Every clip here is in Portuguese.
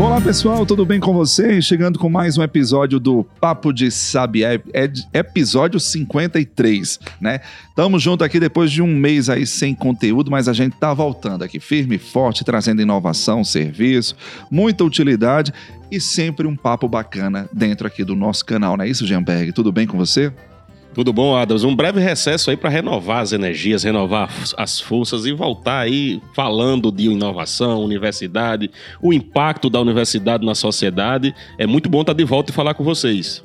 Olá pessoal, tudo bem com vocês? Chegando com mais um episódio do Papo de Sabiá, é episódio 53, né? Tamo junto aqui depois de um mês aí sem conteúdo, mas a gente tá voltando aqui firme e forte, trazendo inovação, serviço, muita utilidade e sempre um papo bacana dentro aqui do nosso canal, não é isso, Gemberg? Tudo bem com você? Tudo bom, Adams? Um breve recesso aí para renovar as energias, renovar as forças e voltar aí falando de inovação, universidade, o impacto da universidade na sociedade. É muito bom estar de volta e falar com vocês.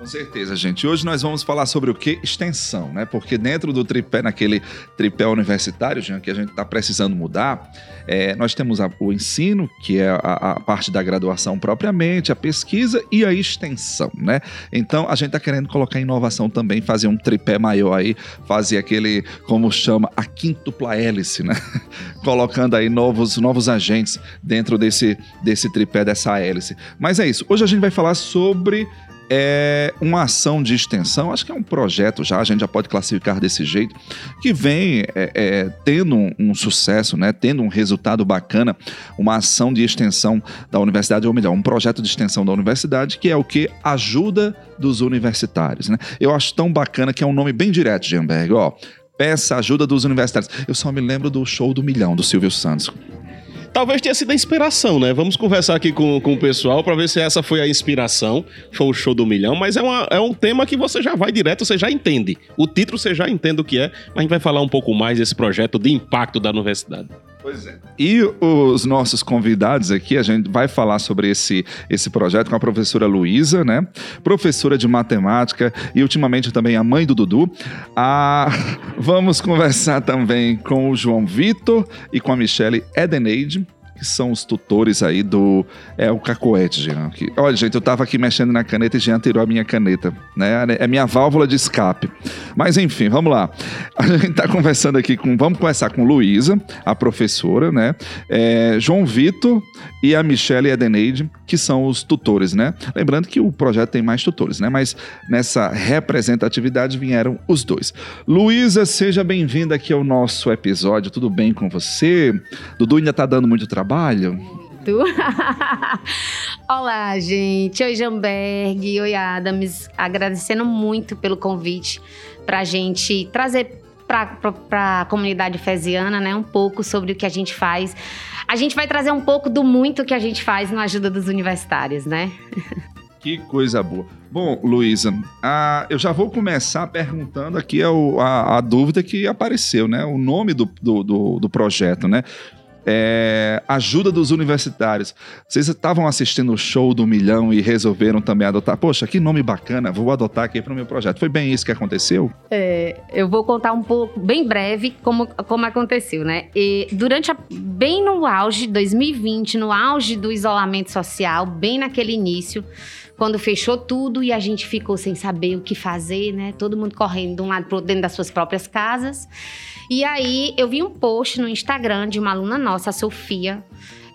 Com certeza, gente. Hoje nós vamos falar sobre o que? Extensão, né? Porque dentro do tripé, naquele tripé universitário, Jean, que a gente está precisando mudar, é, nós temos a, o ensino, que é a, a, parte da graduação propriamente, a pesquisa e a extensão, né? Então a gente está querendo colocar inovação também, fazer um tripé maior aí, fazer aquele, como chama, a quintupla hélice, né? Colocando aí novos, novos agentes dentro desse, desse tripé, dessa hélice. Mas é isso. Hoje a gente vai falar sobre é uma ação de extensão, acho que é um projeto já, a gente já pode classificar desse jeito, que vem é, é, tendo um, um, sucesso, né, tendo um resultado bacana, uma ação de extensão da universidade, ou melhor, um projeto de extensão da universidade, que é o que ajuda dos universitários. Né? Eu acho tão bacana que é um nome bem direto, Gemberg, ó, peça ajuda dos universitários. Eu só me lembro do show do milhão, do Silvio Santos. Talvez tenha sido a inspiração, né? Vamos conversar aqui com, com o pessoal para ver se essa foi a inspiração. Foi o show do milhão, mas é, uma, é um tema que você já vai direto, você já entende. O título você já entende o que é, mas a gente vai falar um pouco mais desse projeto de impacto da universidade. Pois é. E os nossos convidados aqui, a gente vai falar sobre esse, esse projeto com a professora Luísa, né? Professora de matemática e ultimamente também a mãe do Dudu. Ah, vamos conversar também com o João Vitor e com a Michele Edeneide que são os tutores aí do. É o Cacoete, Jean. Que, olha, gente, eu tava aqui mexendo na caneta e Jean tirou a minha caneta. Né? É minha válvula de escape. Mas enfim, vamos lá. A gente tá conversando aqui com. Vamos conversar com Luísa, a professora, né? É, João Vitor e a Michelle Edeneide, que são os tutores, né? Lembrando que o projeto tem mais tutores, né? Mas nessa representatividade vieram os dois. Luísa, seja bem-vinda aqui ao nosso episódio. Tudo bem com você? Dudu ainda tá dando muito trabalho trabalho? Olá, gente. Oi, Jamberg. Oi, Adams. Agradecendo muito pelo convite para a gente trazer para a comunidade fesiana né, um pouco sobre o que a gente faz. A gente vai trazer um pouco do muito que a gente faz na ajuda dos universitários, né? Que coisa boa. Bom, Luísa, eu já vou começar perguntando aqui a, a, a, dúvida que apareceu, né? O nome do, do, do, do projeto, né? É, ajuda dos universitários. Vocês estavam assistindo o show do milhão e resolveram também adotar. Poxa, que nome bacana, vou adotar aqui para o meu projeto. Foi bem isso que aconteceu? É, eu vou contar um pouco, bem breve, como, como aconteceu, né? E durante a, bem no auge, 2020, no auge do isolamento social, bem naquele início, quando fechou tudo e a gente ficou sem saber o que fazer, né? Todo mundo correndo de um lado para outro dentro das suas próprias casas. E aí eu vi um post no Instagram de uma aluna nossa, a Sofia,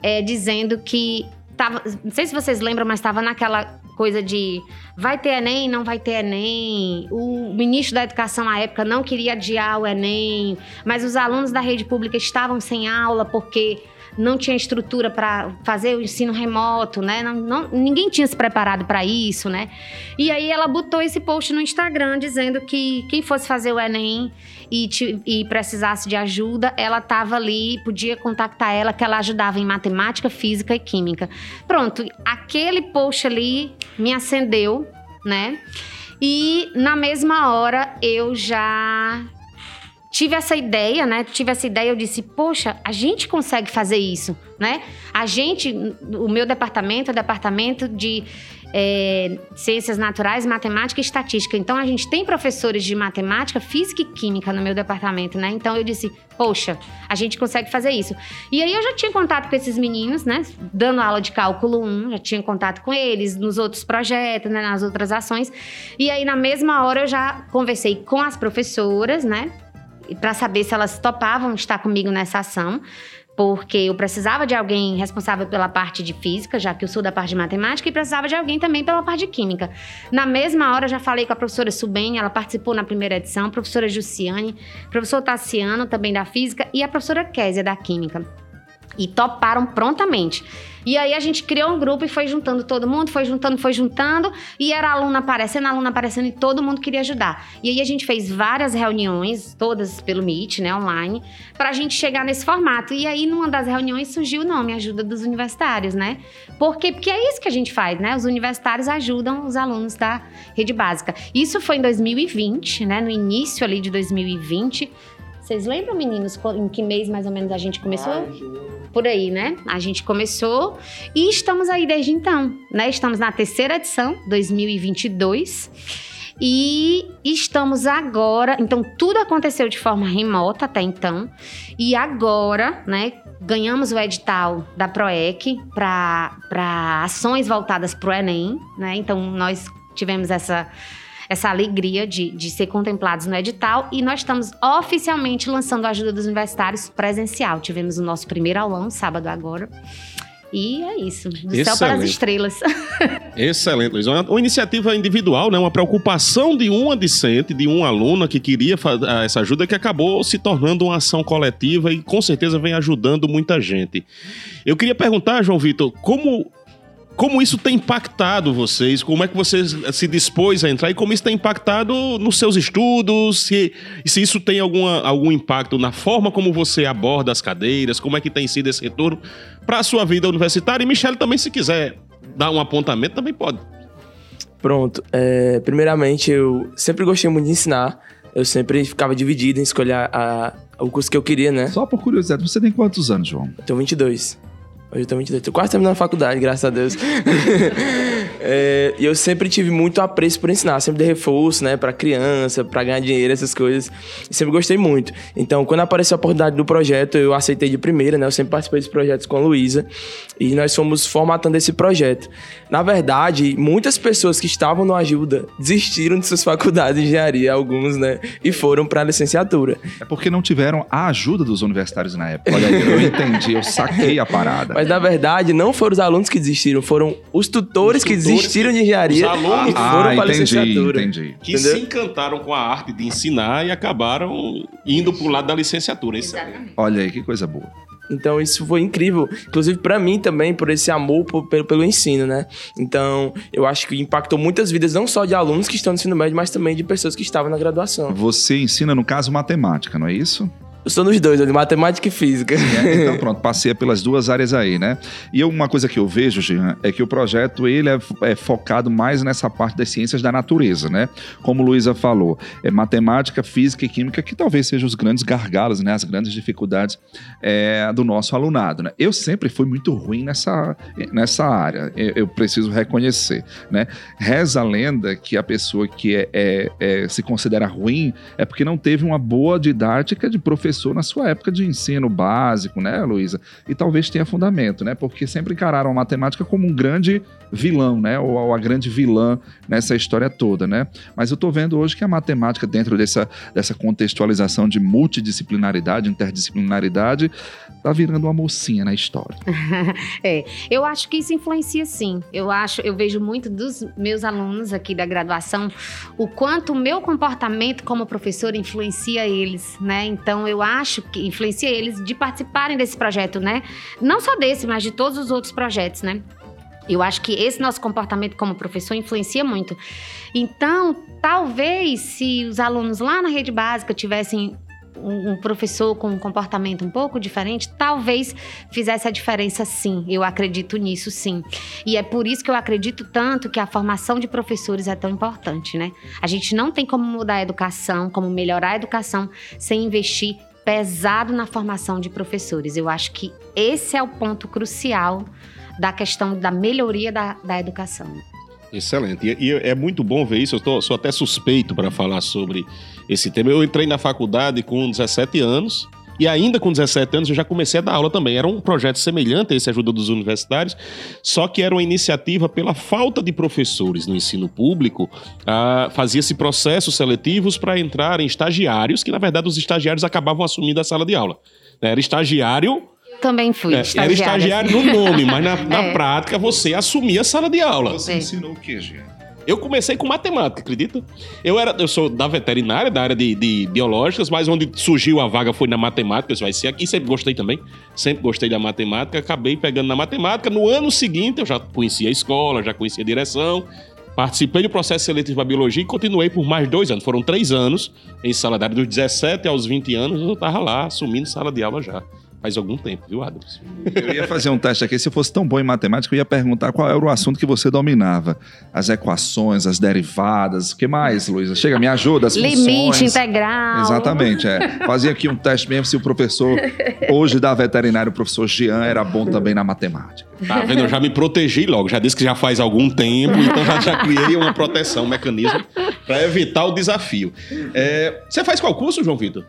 é, dizendo que tava, não sei se vocês lembram, mas estava naquela coisa de vai ter Enem, não vai ter Enem. O ministro da Educação à época não queria adiar o Enem, mas os alunos da rede pública estavam sem aula porque não tinha estrutura para fazer o ensino remoto, né? Não, não, ninguém tinha se preparado para isso, né? E aí ela botou esse post no Instagram dizendo que quem fosse fazer o Enem e, te, e precisasse de ajuda, ela estava ali, podia contactar ela, que ela ajudava em matemática, física e química. Pronto, aquele post ali me acendeu, né? E na mesma hora eu já tive essa ideia, né? Tive essa ideia, eu disse, poxa, a gente consegue fazer isso, né? A gente, o meu departamento é o departamento de é, ciências naturais, matemática e estatística. Então a gente tem professores de matemática, física e química no meu departamento, né? Então eu disse, poxa, a gente consegue fazer isso. E aí eu já tinha contato com esses meninos, né? Dando aula de cálculo 1, já tinha contato com eles nos outros projetos, né? nas outras ações. E aí na mesma hora eu já conversei com as professoras, né? Para saber se elas topavam estar comigo nessa ação. porque eu precisava de alguém responsável pela parte de física, já que eu sou da parte de matemática, e precisava de alguém também pela parte de química. Na mesma hora, já falei com a professora Suben, ela participou na primeira edição, a professora Jussiane, professor Tassiano, também da física, e a professora Késia, da química. E toparam prontamente. E aí a gente criou um grupo e foi juntando todo mundo, foi juntando, foi juntando, e era aluna aparecendo, aluna aparecendo, e todo mundo queria ajudar. E aí a gente fez várias reuniões, todas pelo Meet, né, online, pra gente chegar nesse formato. E aí, numa das reuniões, surgiu o nome Ajuda dos Universitários, né? Por quê? Porque é isso que a gente faz, né? Os universitários ajudam os alunos da rede básica. Isso foi em 2020, né? No início ali de 2020. Vocês lembram, meninos, em que mês mais ou menos a gente começou? Por aí, né? A gente começou e estamos aí desde então, né? Estamos na terceira edição, 2022. E estamos agora, então tudo aconteceu de forma remota até então. E agora, né, ganhamos o edital da PROEC para ações voltadas para o Enem, né? Então nós tivemos essa essa alegria de, de ser contemplados no edital e nós estamos oficialmente lançando a ajuda dos universitários presencial. Tivemos o nosso primeiro aulão, sábado agora. E é isso, do Excelente. céu para as estrelas. Excelente, Luiz. Uma, uma, iniciativa individual, né? uma preocupação de uma discente, de uma aluna que queria ah, essa ajuda, que acabou se tornando uma ação coletiva e com certeza vem ajudando muita gente. Eu queria perguntar, João Vitor, como como isso tem impactado vocês? Como é que você se dispôs a entrar e como isso tem impactado nos seus estudos? Se, se isso tem alguma, algum impacto na forma como você aborda as cadeiras? Como é que tem sido esse retorno para a sua vida universitária? E Michele também, se quiser dar um apontamento, também pode. Pronto. É, primeiramente, eu sempre gostei muito de ensinar. Eu sempre ficava dividido em escolher a, o curso que eu queria, né? Só por curiosidade, você tem quantos anos, João? Eu tenho 22. Hoje eu tô 22. Tô quase terminando a faculdade, graças a Deus. É, e eu sempre tive muito apreço por ensinar, sempre dei reforço, né, para criança, para ganhar dinheiro, essas coisas. E sempre gostei muito. Então, quando apareceu a oportunidade do projeto, eu aceitei de primeira, né? Eu sempre participei dos projetos com a Luísa e nós fomos formatando esse projeto. Na verdade, muitas pessoas que estavam no Ajuda desistiram de suas faculdades de engenharia, alguns, né, e foram para a licenciatura. É porque não tiveram a ajuda dos universitários na época. Olha aí, eu entendi, eu saquei a parada. Mas na verdade, não foram os alunos que desistiram, foram os tutores, os tutores que desistiram desistiram de engenharia os alunos e foram ah, para a licenciatura. Entendi. Que Entendeu? se encantaram com a arte de ensinar e acabaram indo para o lado da licenciatura. Exatamente. Olha aí, que coisa boa. Então isso foi incrível, inclusive para mim também por esse amor por, pelo, pelo ensino, né? Então eu acho que impactou muitas vidas não só de alunos que estão no ensino médio, mas também de pessoas que estavam na graduação. Você ensina no caso matemática, não é isso? Eu sou nos dois, de matemática e física. É, então pronto, passei pelas duas áreas aí, né? E uma coisa que eu vejo, Jean, é que o projeto ele é, é focado mais nessa parte das ciências da natureza, né? Como Luísa falou, é matemática, física e química que talvez sejam os grandes gargalos, né? As grandes dificuldades é, do nosso alunado, né? Eu sempre fui muito ruim nessa, nessa área, eu, eu preciso reconhecer, né? Reza a lenda que a pessoa que é, é, é, se considera ruim é porque não teve uma boa didática de professor na sua época de ensino básico, né, Luísa? E talvez tenha fundamento, né? Porque sempre encararam a matemática como um grande vilão, né? Ou, ou a grande vilã nessa história toda, né? Mas eu estou vendo hoje que a matemática, dentro dessa, dessa contextualização de multidisciplinaridade, interdisciplinaridade, tá virando uma mocinha na história. é, eu acho que isso influencia sim. Eu acho, eu vejo muito dos meus alunos aqui da graduação o quanto o meu comportamento como professor influencia eles, né? Então eu acho que influencia eles de participarem desse projeto, né? Não só desse, mas de todos os outros projetos, né? Eu acho que esse nosso comportamento como professor influencia muito. Então, talvez se os alunos lá na rede básica tivessem um, professor com um comportamento um pouco diferente, talvez fizesse a diferença sim. Eu acredito nisso sim. E é por isso que eu acredito tanto que a formação de professores é tão importante, né? A gente não tem como mudar a educação, como melhorar a educação sem investir pesado na formação de professores. Eu acho que esse é o ponto crucial da questão da melhoria da, da educação. Excelente. E, e, é muito bom ver isso. Eu tô, sou até suspeito para falar sobre esse tema. Eu entrei na faculdade com 17 anos. E ainda com 17 anos eu já comecei a dar aula também. Era um projeto semelhante a esse Ajuda dos Universitários, só que era uma iniciativa pela falta de professores no ensino público. Ah, Fazia-se processos seletivos para entrar em estagiários, que na verdade os estagiários acabavam assumindo a sala de aula. Era estagiário também fui É, era estagiário no nome, mas na, na É. prática você assumia a sala de aula. Você É. ensinou o quê, Jean? Eu comecei com matemática, acredita? Eu era, eu sou da veterinária, da área de, de biológicas, mas onde surgiu a vaga foi na matemática, isso vai ser aqui, sempre gostei também, sempre gostei da matemática, acabei pegando na matemática. No ano seguinte eu já conhecia a escola, já conhecia a direção, participei do processo seletivo para biologia e continuei por mais dois anos. Foram três anos em sala de aula, dos 17 aos 20 anos eu estava lá, assumindo sala de aula já. Faz algum tempo, viu, Adams? Eu ia fazer um teste aqui. Se eu fosse tão bom em matemática, eu ia perguntar qual era o assunto que você dominava. As equações, as derivadas. O que mais, Luísa? Chega, me ajuda. As Limite funções. integral. Exatamente, é. Fazia aqui um teste mesmo se o professor, hoje da veterinária, o professor Jean, era bom também na matemática. Tá vendo? Eu já me protegi logo. Já disse que já faz algum tempo, então já, já criei uma proteção, um mecanismo para evitar o desafio. É, você faz qual curso, João Vitor?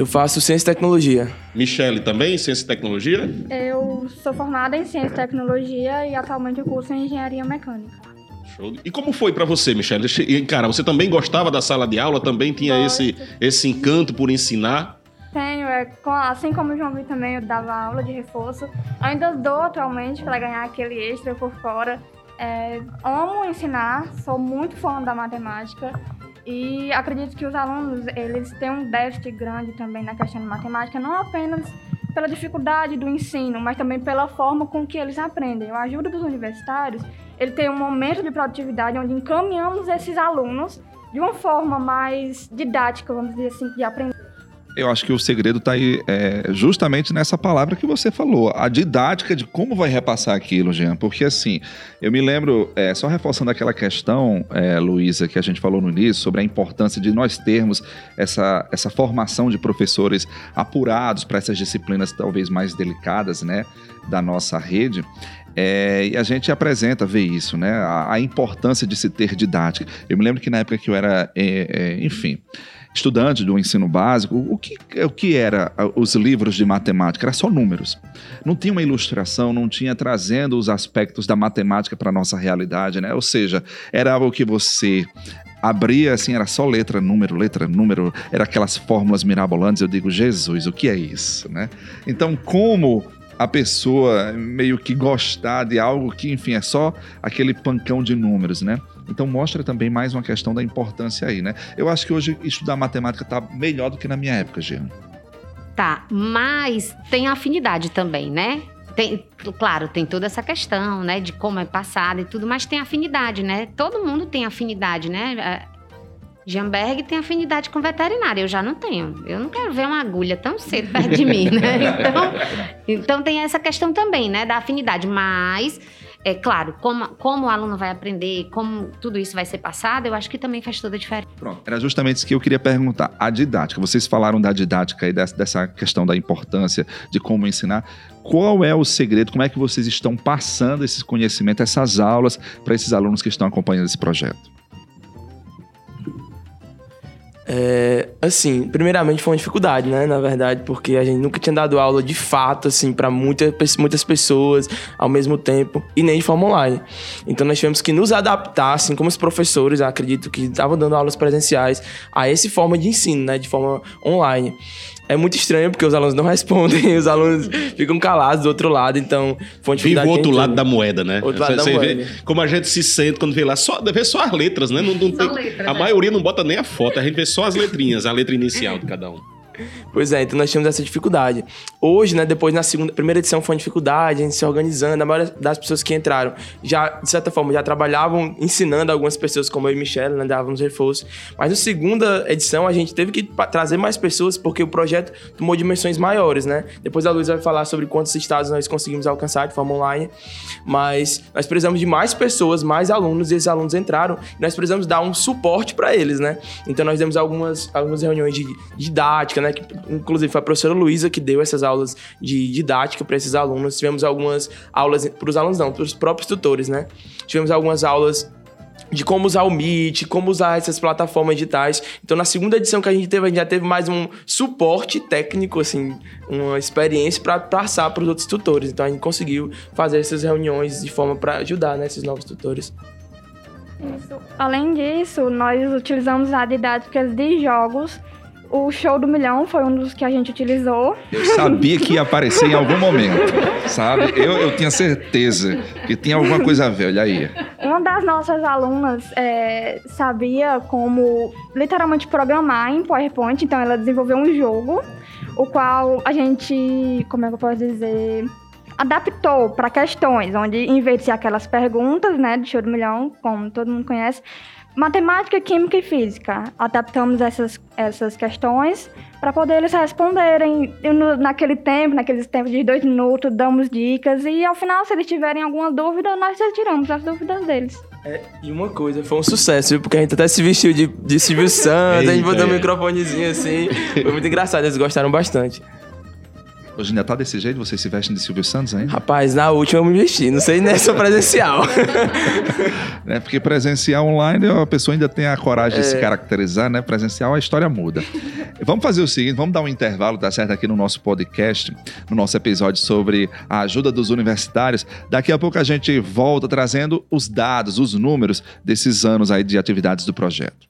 Eu faço ciência e tecnologia. Michele também, Ciência e Tecnologia? Eu sou formada em Ciência e Tecnologia e atualmente eu curso em Engenharia Mecânica. Show. E como foi para você, Michele? E, Cara, você também gostava da sala de aula? Também tinha esse, Gosto. esse encanto por ensinar? Tenho, é, assim como o João Vitor também, eu dava aula de reforço. Ainda dou atualmente para ganhar aquele extra por fora. É, amo ensinar, sou muito fã da matemática e acredito que os alunos eles têm um déficit grande também na questão de matemática, não apenas pela dificuldade do ensino, mas também pela forma com que eles aprendem. A ajuda dos universitários, ele tem um momento de produtividade onde encaminhamos esses alunos de uma forma mais didática, vamos dizer assim, de aprender. Eu acho que o segredo está aí é, justamente nessa palavra que você falou, a didática de como vai repassar aquilo, Jean. Porque assim, eu me lembro, é, só reforçando aquela questão, é, Luísa, que a gente falou no início, sobre a importância de nós termos essa, essa formação de professores apurados para essas disciplinas talvez mais delicadas, né, da nossa rede. É, e a gente apresenta, vê isso, né? A, a importância de se ter didática. Eu me lembro que na época que eu era, é, é, enfim, estudante do ensino básico, o que, o que era ah, os livros de matemática? Era só números. Não tinha uma ilustração, não tinha trazendo os aspectos da matemática para a nossa realidade, né? Ou seja, era algo que você abria assim, era só letra, número, letra, número, era aquelas fórmulas mirabolantes. Eu digo, Jesus, o que é isso, né? Então, como a pessoa meio que gostar de algo que, enfim, é só aquele pancão de números, né? Então mostra também mais uma questão da importância aí, né? Eu acho que hoje estudar matemática tá melhor do que na minha época, Jean. Tá, mas tem afinidade também, né? Tem, claro, tem toda essa questão, né, de como é passado e tudo, mas tem afinidade, né? Todo mundo tem afinidade, né? É, Jamberg tem afinidade com veterinária, eu já não tenho. Eu não quero ver uma agulha tão cedo perto de mim, né? Então, então tem essa questão também, né, da afinidade, mas é claro, como, como o aluno vai aprender, como tudo isso vai ser passado, eu acho que também faz toda a diferença. Pronto, era justamente isso que eu queria perguntar. A didática, vocês falaram da didática e dessa, dessa questão da importância de como ensinar. Qual é o segredo? Como é que vocês estão passando esse conhecimento, essas aulas, para esses alunos que estão acompanhando esse projeto? É, assim, primeiramente foi uma dificuldade, né? Na verdade, porque a gente nunca tinha dado aula de fato, assim, para muita, muitas pessoas ao mesmo tempo e nem de forma online. Então nós tivemos que nos adaptar, assim, como os professores, acredito que estavam dando aulas presenciais, a essa forma de ensino, né? De forma online. É muito estranho porque os alunos não respondem, os alunos ficam calados do outro lado, então foi Vive o outro lado da moeda, né? Outro lado da Você moeda. vê como a gente se sente quando vê lá, só, vê só as letras, né? Não, não tem- letras, a né? maioria não bota nem a foto, a gente vê só as letrinhas, a letra inicial de cada um. Pois é, então nós tínhamos essa dificuldade. Hoje, né, depois na segunda, primeira edição foi uma dificuldade, a gente se organizando, a maioria das pessoas que entraram já, de certa forma, já trabalhavam ensinando algumas pessoas, como eu e Michelle, né, dávamos reforço. Mas na segunda edição a gente teve que trazer mais pessoas porque o projeto tomou dimensões maiores, né? Depois a Luísa vai falar sobre quantos estados nós conseguimos alcançar de forma online, mas nós precisamos de mais pessoas, mais alunos, e esses alunos entraram, nós precisamos dar um suporte para eles, né? Então nós demos algumas, algumas reuniões de didática, né? Que, inclusive foi a professora Luísa que deu essas aulas de didática para esses alunos. Tivemos algumas aulas para os alunos não, para os próprios tutores, né? Tivemos algumas aulas de como usar o Meet, como usar essas plataformas digitais. Então, na segunda edição que a gente teve, a gente já teve mais um suporte técnico, assim, uma experiência para passar para os outros tutores. Então, a gente conseguiu fazer essas reuniões de forma para ajudar né, esses novos tutores. Isso. Além disso, nós utilizamos a didáticas de jogos O show do milhão foi um dos que a gente utilizou. Eu sabia que ia aparecer em algum momento, sabe? Eu, eu tinha certeza que tinha alguma coisa a ver, olha aí. Uma das nossas alunas é, sabia como literalmente programar em PowerPoint, então ela desenvolveu um jogo, o qual a gente, como é que eu posso dizer, adaptou para questões, onde em vez de ser aquelas perguntas, né, de show do milhão, como todo mundo conhece, matemática, química e física. Adaptamos essas, essas questões para poder eles responderem E no- naquele tempo, naqueles tempos de dois minutos, damos dicas e ao final, se eles tiverem alguma dúvida, nós retiramos as dúvidas deles. E uma coisa, foi um sucesso, viu? Porque a gente até se vestiu de, de Silvio Santos, a gente botou um é. microfonezinho assim. Foi muito engraçado, eles gostaram bastante. Hoje ainda tá desse jeito? Vocês se vestem de Silvio Santos ainda? Rapaz, na última eu me vesti, não sei nessa presencial. né? Porque presencial online a pessoa ainda tem a coragem de se É. caracterizar, né? Presencial a história muda. vamos fazer o seguinte, vamos dar um intervalo, tá certo? Aqui no nosso podcast, no nosso episódio sobre a ajuda dos universitários. Daqui a pouco a gente volta trazendo os dados, os números desses anos aí de atividades do projeto.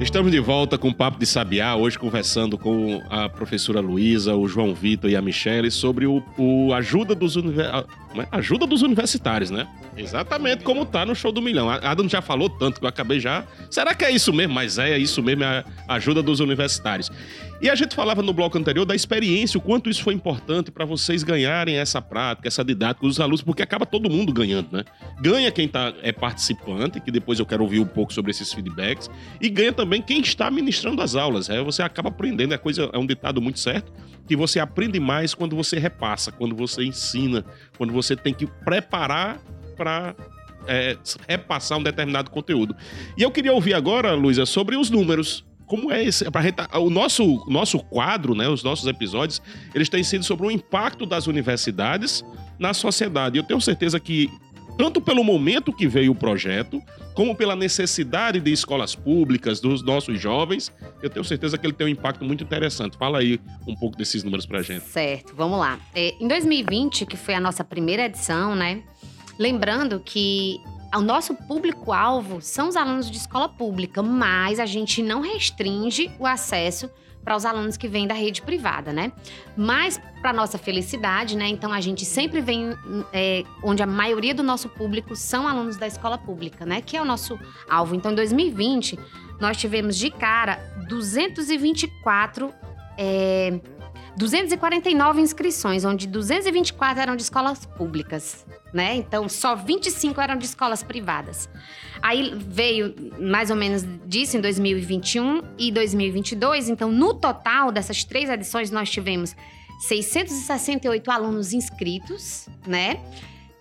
Estamos de volta com o Papo de Sabiá, hoje conversando com a professora Luísa, o João Vitor e a Michele sobre o, o ajuda, dos univer- é? ajuda dos universitários, né? Exatamente como tá no Show do Milhão. A Adam já falou tanto que eu acabei já... Será que é isso mesmo? Mas é, é isso mesmo, é a ajuda dos universitários. E a gente falava no bloco anterior da experiência, o quanto isso foi importante para vocês ganharem essa prática, essa didática dos alunos, porque acaba todo mundo ganhando, né? Ganha quem tá, é participante, que depois eu quero ouvir um pouco sobre esses feedbacks, e ganha também quem está ministrando as aulas. É, você acaba aprendendo, é, coisa, é um ditado muito certo, que você aprende mais quando você repassa, quando você ensina, quando você tem que preparar para repassar um determinado conteúdo. E eu queria ouvir agora, Luísa, sobre os números. Como é esse? Gente, o nosso, nosso quadro, né, os nossos episódios, eles têm sido sobre o impacto das universidades na sociedade. Eu tenho certeza que, tanto pelo momento que veio o projeto, como pela necessidade de escolas públicas, dos nossos jovens, eu tenho certeza que ele tem um impacto muito interessante. Fala aí um pouco desses números pra gente. Certo, vamos lá. É, em 2020, que foi a nossa primeira edição, né? Lembrando que o nosso público-alvo são os alunos de escola pública, mas a gente não restringe o acesso para os alunos que vêm da rede privada, né? Mas, para nossa felicidade, né? Então, a gente sempre vem é, onde a maioria do nosso público são alunos da escola pública, né? Que é o nosso alvo. Então, em 2020, nós tivemos de cara 224 é, 249 inscrições, onde 224 eram de escolas públicas, né? Então, só 25 eram de escolas privadas. Aí veio mais ou menos disso em 2021 e 2022. Então, no total dessas três edições, nós tivemos 668 alunos inscritos, né?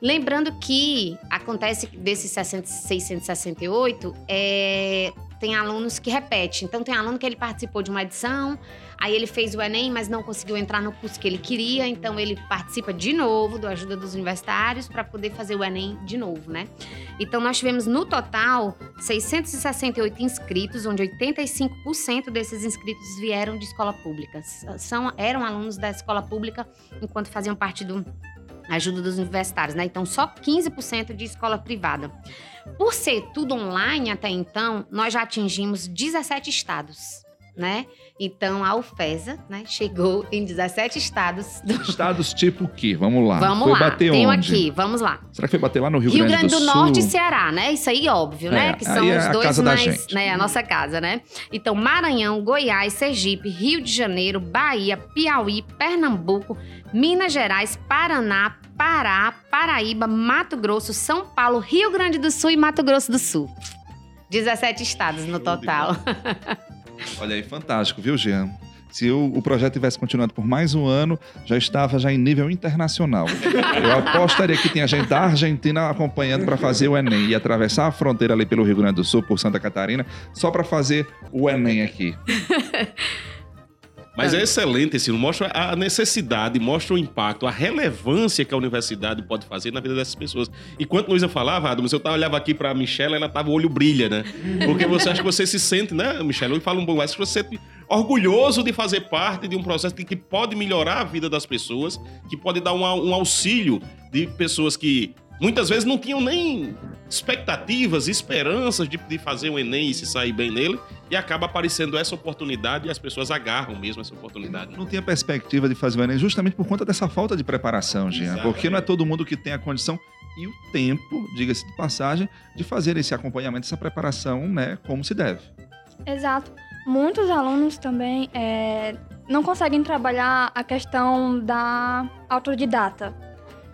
Lembrando que acontece desses 60 668, é, tem alunos que repetem. Então, tem aluno que ele participou de uma edição, aí ele fez o Enem, mas não conseguiu entrar no curso que ele queria, então ele participa de novo do Ajuda dos Universitários para poder fazer o Enem de novo, né? Então, nós tivemos no total 668 inscritos, onde 85% desses inscritos vieram de escola pública. São, eram alunos da escola pública enquanto faziam parte do ajuda dos universitários, né? Então, só 15% de escola privada. Por ser tudo online até então, nós já atingimos 17 estados, né? Então, a UFESA, né, chegou em 17 estados. Do... Estados tipo o quê? Vamos lá. Vamos foi lá, bater tenho onde? aqui, vamos lá. Será que foi bater lá no Rio, Rio Grande, do, Sul? Norte e Ceará, né? Isso aí, óbvio, né? É, Que são é os dois mais, né? A nossa casa, né? Então, Maranhão, Goiás, Sergipe, Rio de Janeiro, Bahia, Piauí, Pernambuco, Minas Gerais, Paraná, Pará, Paraíba, Mato Grosso, São Paulo, Rio Grande do Sul e Mato Grosso do Sul. 17 estados no total. Olha aí, fantástico, viu, Jean? Se o, o projeto tivesse continuado por mais um ano, já estava já em nível internacional. Eu apostaria que tinha gente da Argentina acompanhando para fazer o Enem e atravessar a fronteira ali pelo Rio Grande do Sul, por Santa Catarina, só para fazer o Enem aqui. Mas é excelente, esse mostra a necessidade, mostra o impacto, a relevância que a universidade pode fazer na vida dessas pessoas. E quando Luísa falava, Adams, eu tava, olhava aqui pra Michelle, ela tava, o olho brilha, né? Porque você acha que você se sente, né, Michelle? Eu falo um pouco mais, que você se sente orgulhoso de fazer parte de um processo que pode melhorar a vida das pessoas, que pode dar um, um auxílio de pessoas que muitas vezes não tinham nem expectativas, esperanças de, de fazer o Enem e se sair bem nele, e acaba aparecendo essa oportunidade e as pessoas agarram mesmo essa oportunidade. Não tinha perspectiva de fazer o Enem justamente por conta dessa falta de preparação, Jean. Exatamente. Porque não é todo mundo que tem a condição e o tempo, diga-se de passagem, de fazer esse acompanhamento, essa preparação, né, como se deve. Exato. Muitos alunos também é, não conseguem trabalhar a questão da autodidata.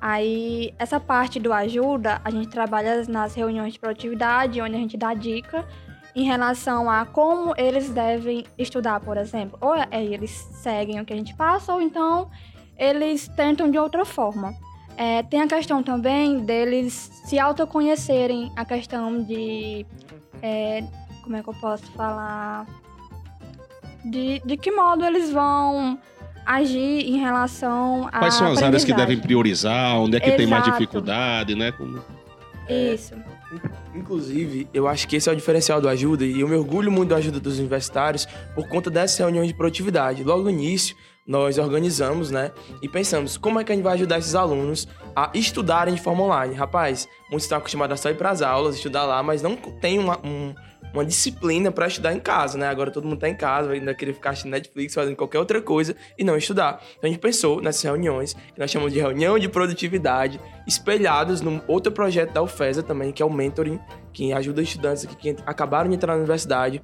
Aí, essa parte do ajuda, a gente trabalha nas reuniões de produtividade, onde a gente dá dica em relação a como eles devem estudar, por exemplo. Ou é, eles seguem o que a gente passa, ou então eles tentam de outra forma. É, tem a questão também deles se autoconhecerem, a questão de. é, como é que eu posso falar? De, de que modo eles vão agir em relação a. Quais são as áreas que devem priorizar, onde é que tem mais Exato. dificuldade, né? Como- Isso. Inclusive, eu acho que esse é o diferencial do Ajuda e eu me orgulho muito da ajuda dos universitários por conta dessas reuniões de produtividade. Logo no início, nós organizamos, né? E pensamos, como é que a gente vai ajudar esses alunos a estudarem de forma online? Rapaz, muitos estão acostumados a só ir para as aulas, estudar lá, mas não tem uma, um- uma disciplina para estudar em casa, né? Agora todo mundo tá em casa, ainda querer ficar assistindo Netflix, fazendo qualquer outra coisa e não estudar. Então a gente pensou nessas reuniões, que nós chamamos de reunião de produtividade, espelhados num outro projeto da UFESA também, que é o mentoring, que ajuda estudantes aqui que acabaram de entrar na universidade.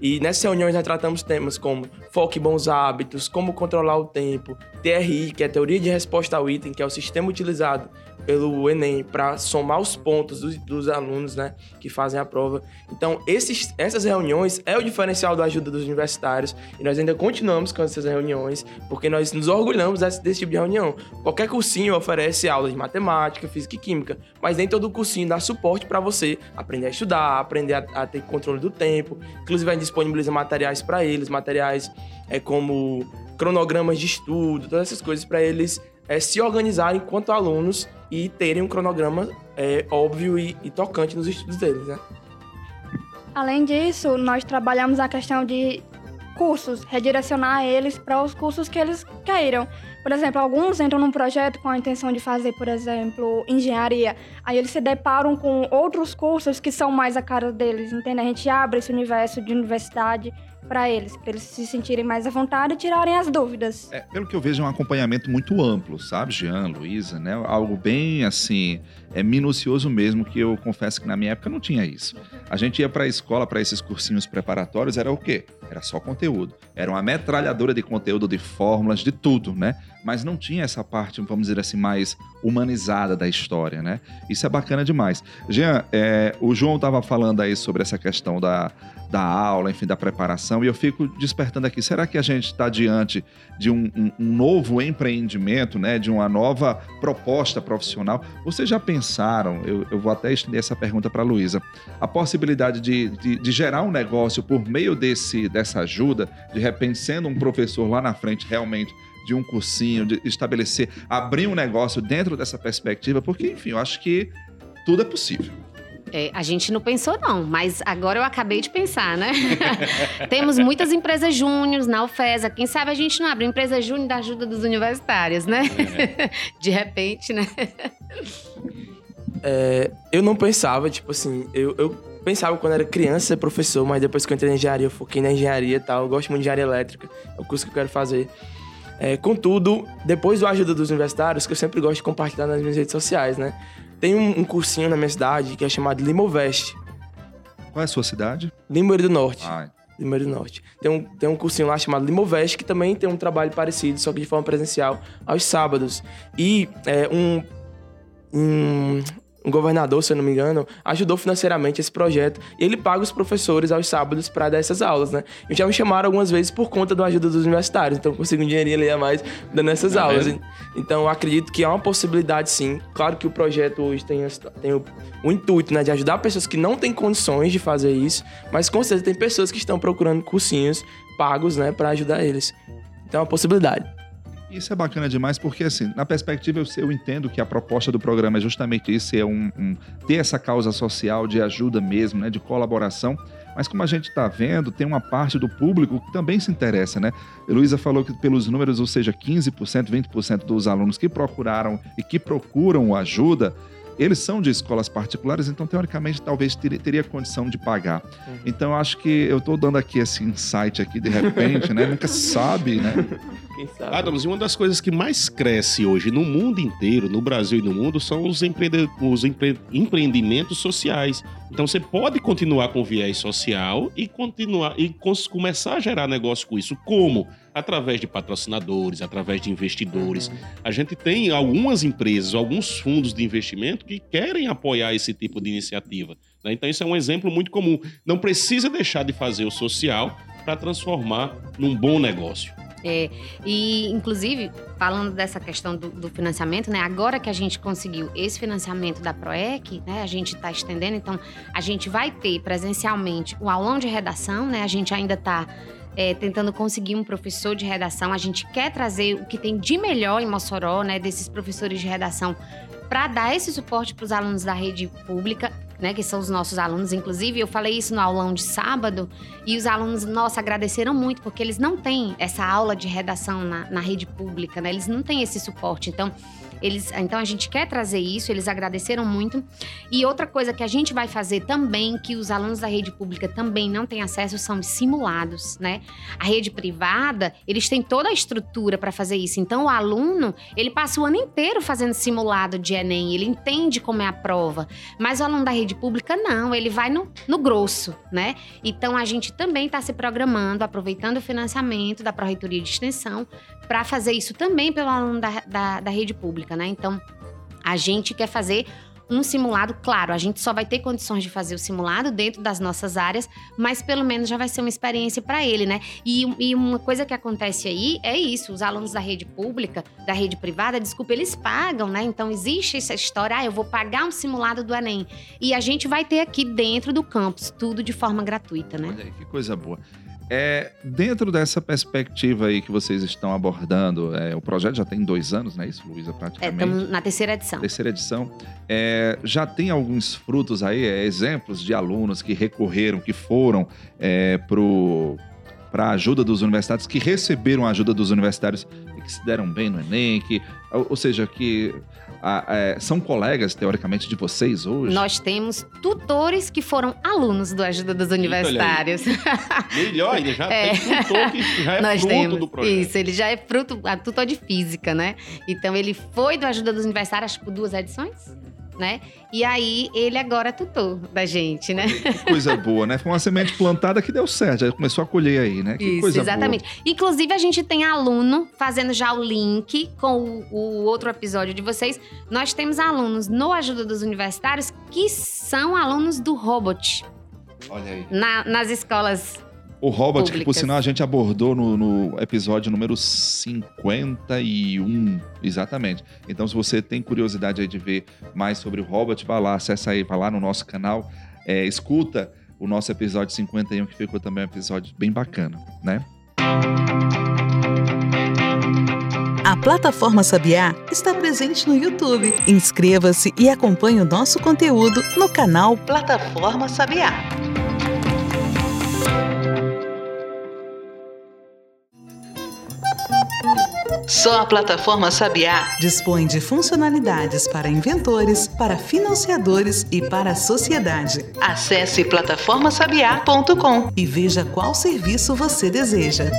E nessas reuniões nós tratamos temas como foco em bons hábitos, como controlar o tempo, TRI, que é a teoria de resposta ao item, que é o sistema utilizado pelo Enem para somar os pontos dos, dos alunos, né, que fazem a prova. Então, esses, essas reuniões é o diferencial da ajuda dos universitários e nós ainda continuamos com essas reuniões porque nós nos orgulhamos desse, desse tipo de reunião. Qualquer cursinho oferece aulas de matemática, física e química, mas nem todo cursinho dá suporte para você aprender a estudar, aprender a, a ter controle do tempo. Inclusive, a gente disponibiliza materiais para eles, materiais é, como cronogramas de estudo, todas essas coisas para eles é, se organizarem enquanto alunos e terem um cronograma é, óbvio e, e tocante nos estudos deles, né? Além disso, nós trabalhamos a questão de cursos, redirecionar eles para os cursos que eles queiram. Por exemplo, alguns entram num projeto com a intenção de fazer, por exemplo, engenharia. Aí eles se deparam com outros cursos que são mais a cara deles, entende? A gente abre esse universo de universidade para eles, para eles se sentirem mais à vontade e tirarem as dúvidas. É, pelo que eu vejo, é um acompanhamento muito amplo, sabe, Jean, Luísa, né? Algo bem, assim, é minucioso mesmo, que eu confesso que na minha época não tinha isso. A gente ia para a escola, para esses cursinhos preparatórios, era o quê? Era só conteúdo. Era uma metralhadora de conteúdo, de fórmulas, de tudo, né? Mas não tinha essa parte, vamos dizer assim, mais humanizada da história, né? Isso é bacana demais. Jean, é, o João estava falando aí sobre essa questão da, da aula, enfim, da preparação, e eu fico despertando aqui, será que a gente está diante de um, um- um novo empreendimento, né, de uma nova proposta profissional? Vocês já pensaram, eu, eu vou até estender essa pergunta para a Luísa, a possibilidade de, de, de gerar um negócio por meio desse, dessa ajuda, de repente sendo um professor lá na frente realmente de um cursinho, de estabelecer, abrir um negócio dentro dessa perspectiva, porque, enfim, eu acho que tudo é possível. É, a gente não pensou, não, mas agora eu acabei de pensar, né? Temos muitas empresas júniores na UFESA. Quem sabe a gente não abre empresa júnior da ajuda dos universitários, né? De repente, né? É, eu não pensava, tipo assim, eu, eu pensava quando era criança ser professor, mas depois que eu entrei na engenharia, eu foquei na engenharia e tal. Eu gosto muito de engenharia elétrica, é o curso que eu quero fazer. É, contudo, depois do ajuda dos universitários, que eu sempre gosto de compartilhar nas minhas redes sociais, né? Tem um, um cursinho na minha cidade que é chamado Limovest, Qual é a sua cidade? Limoeiro do Norte. Ah, Limoeiro do Norte. Tem um, tem um cursinho lá chamado Limovest, que também tem um trabalho parecido, só que de forma presencial, aos sábados. E é, um, um- um governador, se eu não me engano, ajudou financeiramente esse projeto. E ele paga os professores aos sábados para dar essas aulas, né? E já me chamaram algumas vezes por conta da ajuda dos universitários. Então, eu consigo um dinheirinho ali a mais dando essas Tá aulas. vendo? Então, eu acredito que há uma possibilidade, sim. Claro que o projeto hoje tem, tem o, o intuito, né? De ajudar pessoas que não têm condições de fazer isso. Mas, com certeza, tem pessoas que estão procurando cursinhos pagos, né? Para ajudar eles. Então, é uma possibilidade. Isso é bacana demais porque, assim, na perspectiva eu, eu entendo que a proposta do programa é justamente isso, é um, um- ter essa causa social de ajuda mesmo, né, de colaboração. Mas como a gente está vendo, tem uma parte do público que também se interessa, né? A Luísa falou que pelos números, ou seja, 15%, 20% dos alunos que procuraram e que procuram ajuda, eles são de escolas particulares, então teoricamente talvez ter- teria condição de pagar. Então eu acho que eu estou dando aqui esse insight aqui de repente, né? Nunca se sabe, né? Quem sabe? Adams, e uma das coisas que mais cresce hoje no mundo inteiro, no Brasil e no mundo, são os, empreende- os empre- empreendimentos sociais. Então você pode continuar com viés social e continuar e começar a gerar negócio com isso. Como? Através de patrocinadores, através de investidores. A gente tem algumas empresas, alguns fundos de investimento que querem apoiar esse tipo de iniciativa. né? Então, isso é um exemplo muito comum. Não precisa deixar de fazer o social para transformar num bom negócio. É, e, inclusive, falando dessa questão do, do financiamento, né? Agora que a gente conseguiu esse financiamento da PROEC, né? A gente está estendendo, então a gente vai ter presencialmente o aulão de redação, né? A gente ainda está tentando conseguir um professor de redação. A gente quer trazer o que tem de melhor em Mossoró, né? Desses professores de redação para dar esse suporte para os alunos da rede pública, né, que são os nossos alunos. Inclusive, eu falei isso no aulão de sábado e os alunos, nossa, agradeceram muito, porque eles não têm essa aula de redação na, na rede pública, né? Eles não têm esse suporte. Então, eles, então a gente quer trazer isso, eles agradeceram muito. E outra coisa que a gente vai fazer também, que os alunos da rede pública também não têm acesso, são os simulados, né? A rede privada, eles têm toda a estrutura para fazer isso. Então, o aluno, ele passa o ano inteiro fazendo simulado de Enem, ele entende como é a prova. Mas o aluno da rede pública, não, ele vai no, no grosso, né? Então, a gente também está se programando, aproveitando o financiamento da Pró-Reitoria de Extensão, para fazer isso também pelo aluno da, da, da rede pública, né? Então, a gente quer fazer um simulado, claro, a gente só vai ter condições de fazer o simulado dentro das nossas áreas, mas pelo menos já vai ser uma experiência para ele, né? E, e, uma coisa que acontece aí é isso: os alunos da rede pública, da rede privada, desculpa, eles pagam, né? Então existe essa história, ah, eu vou pagar um simulado do Enem. E a gente vai ter aqui dentro do campus, tudo de forma gratuita, né? Olha aí, que coisa boa. É, dentro dessa perspectiva aí que vocês estão abordando, é, o projeto já tem dois anos, não é isso, Luísa, É, praticamente? estamos na terceira edição. terceira edição. É, já tem alguns frutos aí, é, exemplos de alunos que recorreram, que foram é, para a ajuda dos universitários, que receberam a ajuda dos universitários e que se deram bem no Enem, que, ou, ou seja, que a- é, são colegas, teoricamente, de vocês hoje? Nós temos tutores que foram alunos do Ajuda dos Universitários. Melhor ainda, já É. tem tutor que já é Nós fruto temos. do projeto. Isso, ele já é fruto, a tutor de física, né? Então ele foi do Ajuda dos Universitários, acho que por duas edições, né? E aí ele agora é tutor da gente, né? Que coisa boa, né? Foi uma semente plantada que deu certo, já começou a colher aí, né? Que Isso, coisa exatamente. Inclusive, a gente tem aluno fazendo já o link com o, o outro episódio de vocês. Nós temos alunos no Ajuda dos Universitários que são alunos do Robot boa. Olha aí. na- nas escolas. O Robot, que por públicas. sinal a gente abordou no, no episódio número 51. Exatamente. Então, se você tem curiosidade aí de ver mais sobre o Robot, vá lá, acessa aí, vá lá no nosso canal, é, escuta o nosso episódio 51, que ficou também um episódio bem bacana, né? A plataforma Sabiá está presente no YouTube. Inscreva-se e acompanhe o nosso conteúdo no canal Plataforma Sabiá. Só a plataforma Sabiá Dispõe de funcionalidades para inventores, para financiadores e para a sociedade. Acesse plataformasabiá.com. E veja qual serviço você deseja.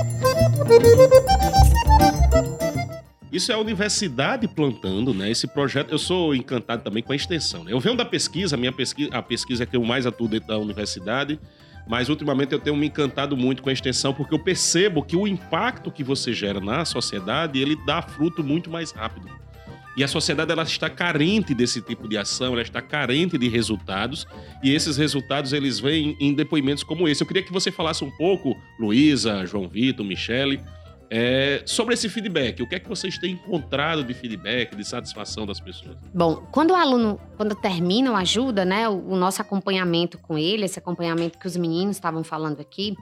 Isso é a universidade plantando, né? Esse projeto, eu sou encantado também com a extensão. Né? Eu venho da pesquisa, a minha pesquisa, a pesquisa que eu mais atuo dentro da universidade, mas ultimamente eu tenho me encantado muito com a extensão porque eu percebo que o impacto que você gera na sociedade, ele dá fruto muito mais rápido. E a sociedade ela está carente desse tipo de ação, ela está carente de resultados, e esses resultados eles vêm em depoimentos como esse. Eu queria que você falasse um pouco, Luísa, João Vitor, Michele, é, sobre esse feedback. O que é que vocês têm encontrado de feedback, de satisfação das pessoas? Bom, quando o aluno, quando termina o ajuda, né, o, o nosso acompanhamento com ele, esse acompanhamento que os meninos estavam falando aqui,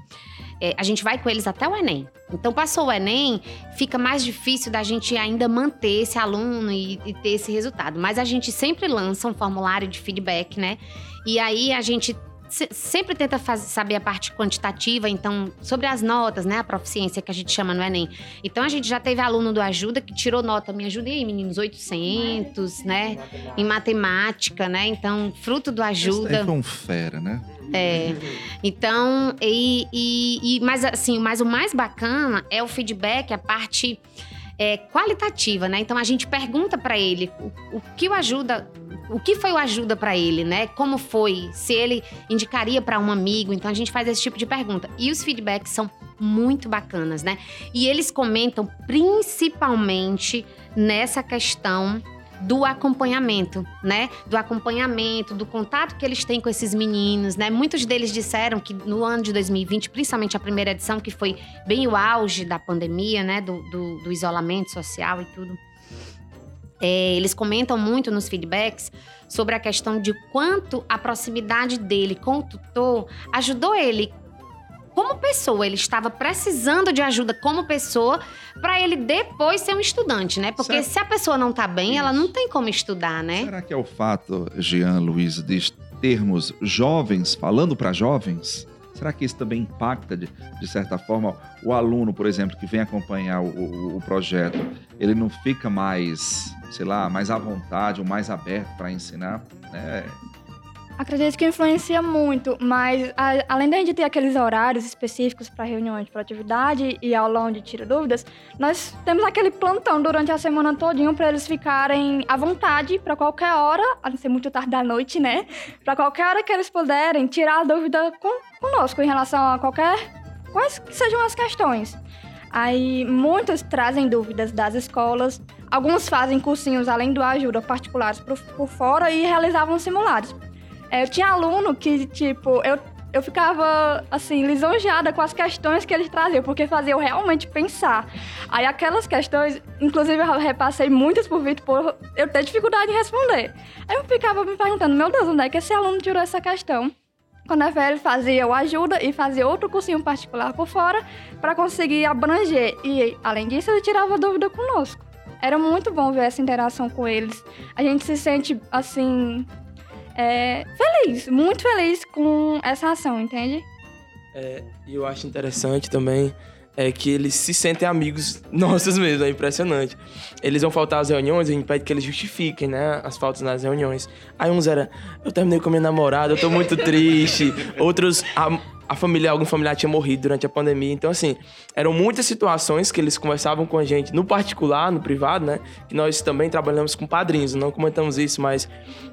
é, a gente vai com eles até o Enem. Então, passou o Enem, fica mais difícil da gente ainda manter esse aluno e, e ter esse resultado. Mas a gente sempre lança um formulário de feedback, né? E aí a gente sempre tenta faz- saber a parte quantitativa, então, sobre as notas, né? A proficiência que a gente chama no Enem. Então, a gente já teve aluno do Ajuda que tirou nota, me ajudem aí, meninos, 800, né? Em matemática, né? Então, fruto do Ajuda. foi um fera, né? É. Então, e, e, e- mas assim, mas o mais bacana é o feedback, a parte é, qualitativa, né? Então a gente pergunta para ele o, o que o ajuda, o que foi o ajuda para ele, né? Como foi? Se ele indicaria para um amigo. Então a gente faz esse tipo de pergunta. E os feedbacks são muito bacanas, né? E eles comentam principalmente nessa questão do acompanhamento, né? Do acompanhamento, do contato que eles têm com esses meninos, né? Muitos deles disseram que no ano de 2020, principalmente a primeira edição, que foi bem o auge da pandemia, né? Do, do, do isolamento social e tudo. É, eles comentam muito nos feedbacks sobre a questão de quanto a proximidade dele com o tutor ajudou ele como pessoa. Ele estava precisando de ajuda como pessoa para ele depois ser um estudante, né? Porque Certo. se a pessoa não tá bem, ela não tem como estudar, né? Será que é o fato, Jean Luiz, de termos jovens falando para jovens? Será que isso também impacta, de, de certa forma, o aluno, por exemplo, que vem acompanhar o, o- o projeto, ele não fica mais, sei lá, mais à vontade ou mais aberto para ensinar? É, Acredito que influencia muito, mas a- além gente ter aqueles horários específicos para reuniões de produtividade e aulão de tira dúvidas, nós temos aquele plantão durante a semana todinho para eles ficarem à vontade para qualquer hora, a não ser muito tarde da noite, né? Para qualquer hora que eles puderem tirar dúvida com, conosco em relação a qualquer quais que sejam as questões. Aí muitos trazem dúvidas das escolas, alguns fazem cursinhos além do ajuda particulares por, por fora e realizavam simulados. É, eu tinha aluno que, tipo, eu, eu ficava, assim, lisonjeada com as questões que eles traziam, porque fazia eu realmente pensar. Aí aquelas questões, inclusive eu repassei muitas por Vitor por eu ter dificuldade em responder. Aí eu ficava me perguntando, meu Deus, onde é que esse aluno tirou essa questão? Quando a FL fazia o ajuda e fazia outro cursinho particular por fora para conseguir abranger. E, além disso, ele tirava dúvida conosco. Era muito bom ver essa interação com eles. A gente se sente, assim, é, feliz, muito feliz com essa ação, entende? É, eu acho interessante também é que eles se sentem amigos nossos mesmo, é impressionante. Eles vão faltar às reuniões, a gente pede que eles justifiquem, né, as faltas nas reuniões. Aí uns era, eu terminei com minha namorada, eu tô muito triste. Outros, a, a família, algum familiar tinha morrido durante a pandemia. Então, assim, eram muitas situações que eles conversavam com a gente no particular, no privado, né, que nós também trabalhamos com padrinhos, não comentamos isso, mas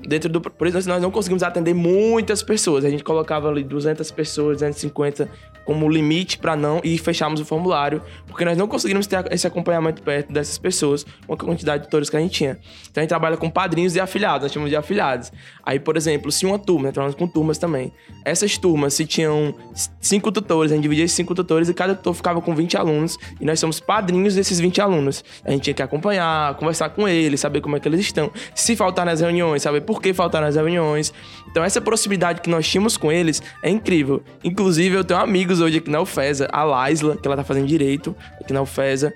dentro do... Por isso, nós não conseguimos atender muitas pessoas. A gente colocava ali 200 pessoas, 250 como limite para não e fechamos o formulário, porque nós não conseguimos ter esse acompanhamento perto dessas pessoas com a quantidade de tutores que a gente tinha. Então a gente trabalha com padrinhos e afiliados, nós chamamos de afiliados. Aí, por exemplo, se uma turma, nós trabalhamos com turmas também. Essas turmas, se tinham cinco tutores, a gente dividia esses cinco tutores e cada tutor ficava com 20 alunos e nós somos padrinhos desses 20 alunos. A gente tinha que acompanhar, conversar com eles, saber como é que eles estão. Se faltar nas reuniões, saber por que faltar nas reuniões. Então essa proximidade que nós tínhamos com eles é incrível. Inclusive, eu tenho amigos hoje aqui na UFESA, a Laisla, que ela tá fazendo direito aqui na UFESA.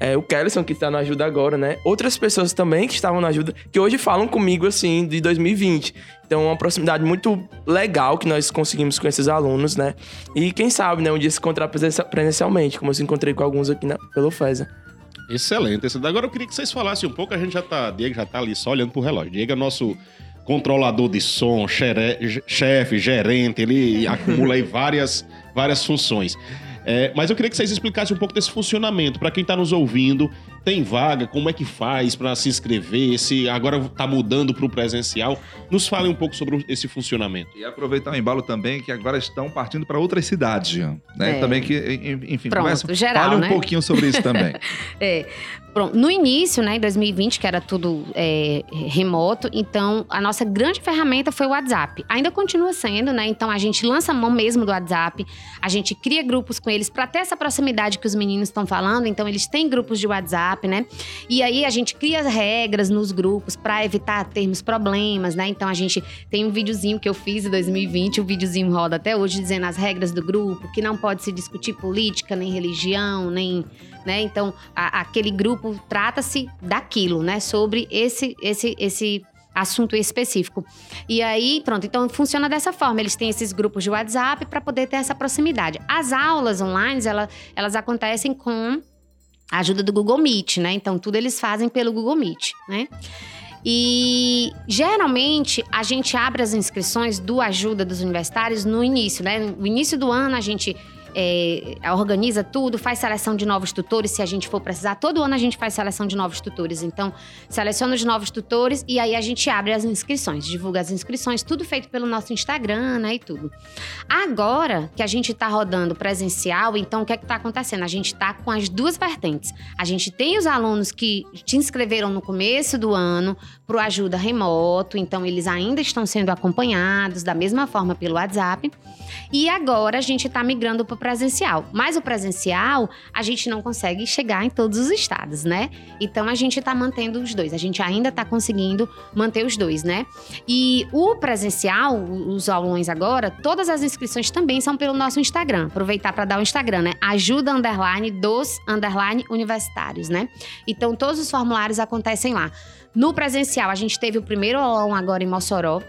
É, o Kellyson, que está na ajuda agora, né? Outras pessoas também que estavam na ajuda, que hoje falam comigo, assim, de 2020. Então, uma proximidade muito legal que nós conseguimos com esses alunos, né? E quem sabe, né? Um dia se encontrar presencialmente, como eu se encontrei com alguns aqui na, pela UFESA. Excelente. Agora eu queria que vocês falassem um pouco, a gente já tá. Diego já tá ali só olhando pro relógio. Diego é nosso controlador de som, chefe, gerente, ele acumula aí várias, várias funções. É, mas eu queria que vocês explicassem um pouco desse funcionamento para quem está nos ouvindo Tem vaga? Como é que faz para se inscrever? Se agora está mudando para o presencial? Nos fale um pouco sobre esse funcionamento. E aproveitar o embalo também, que agora estão partindo para outras cidades, Jean. Né? É. Também que, en- enfim, Pronto, começa, geral, fale um né? pouquinho sobre isso também. É, pronto. No início, né, em 2020, que era tudo é, remoto, então a nossa grande ferramenta foi o WhatsApp. Ainda continua sendo, né? Então a gente lança a mão mesmo do WhatsApp, a gente cria grupos com eles para ter essa proximidade que os meninos estão falando. Então eles têm grupos de WhatsApp, né? E aí a gente cria as regras nos grupos para evitar termos problemas, né? Então a gente tem um videozinho que eu fiz em 2020, o videozinho roda até hoje dizendo as regras do grupo, que não pode se discutir política, nem religião, nem né? Então, a- aquele grupo trata-se daquilo, né? Sobre esse, esse, esse assunto específico. E aí, pronto, então funciona dessa forma. Eles têm esses grupos de WhatsApp para poder ter essa proximidade. As aulas online, ela, elas acontecem com a ajuda do Google Meet, né? Então, tudo eles fazem pelo Google Meet, né? E geralmente a gente abre as inscrições do Ajuda dos Universitários no início, né? No início do ano a gente é, organiza tudo, faz seleção de novos tutores se a gente for precisar. Todo ano a gente faz seleção de novos tutores. Então, seleciona os novos tutores e aí a gente abre as inscrições, divulga as inscrições, tudo feito pelo nosso Instagram, né? E tudo. Agora que a gente está rodando presencial, então o que é que está acontecendo? A gente está com as duas vertentes. A gente tem os alunos que te inscreveram no começo do ano para o ajuda remoto, então eles ainda estão sendo acompanhados da mesma forma pelo WhatsApp. E agora a gente está migrando para presencial. Mas o presencial, a gente não consegue chegar em todos os estados, né? Então a gente está mantendo os dois. A gente ainda está conseguindo manter os dois, né? E o presencial, os aulões agora, todas as inscrições também são pelo nosso Instagram. Aproveitar para dar o Instagram, né? Ajuda underline dos underline universitários, né? Então todos os formulários acontecem lá. No presencial, a gente teve o primeiro aulão agora em Mossoró.